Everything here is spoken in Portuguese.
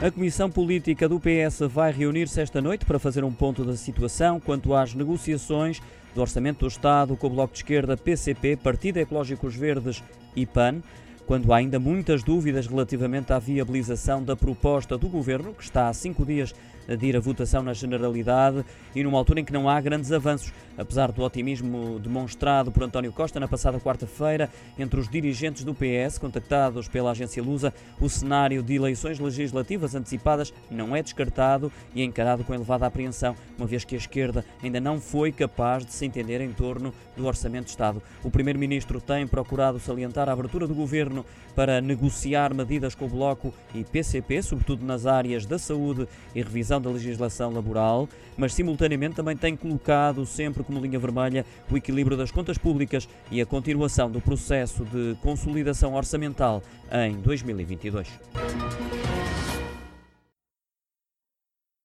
A Comissão Política do PS vai reunir-se esta noite para fazer um ponto da situação quanto às negociações do Orçamento do Estado com o Bloco de Esquerda, PCP, Partido Ecológicos Verdes e PAN quando há ainda muitas dúvidas relativamente à viabilização da proposta do Governo, que está há cinco dias de ir votação na Generalidade e numa altura em que não há grandes avanços, apesar do otimismo demonstrado por António Costa na passada quarta-feira entre os dirigentes do PS contactados pela agência Lusa, o cenário de eleições legislativas antecipadas não é descartado e é encarado com elevada apreensão, uma vez que a esquerda ainda não foi capaz de se entender em torno do Orçamento de Estado. O Primeiro-Ministro tem procurado salientar a abertura do Governo para negociar medidas com o Bloco e PCP, sobretudo nas áreas da saúde e revisão da legislação laboral, mas simultaneamente também tem colocado sempre como linha vermelha o equilíbrio das contas públicas e a continuação do processo de consolidação orçamental em 2022.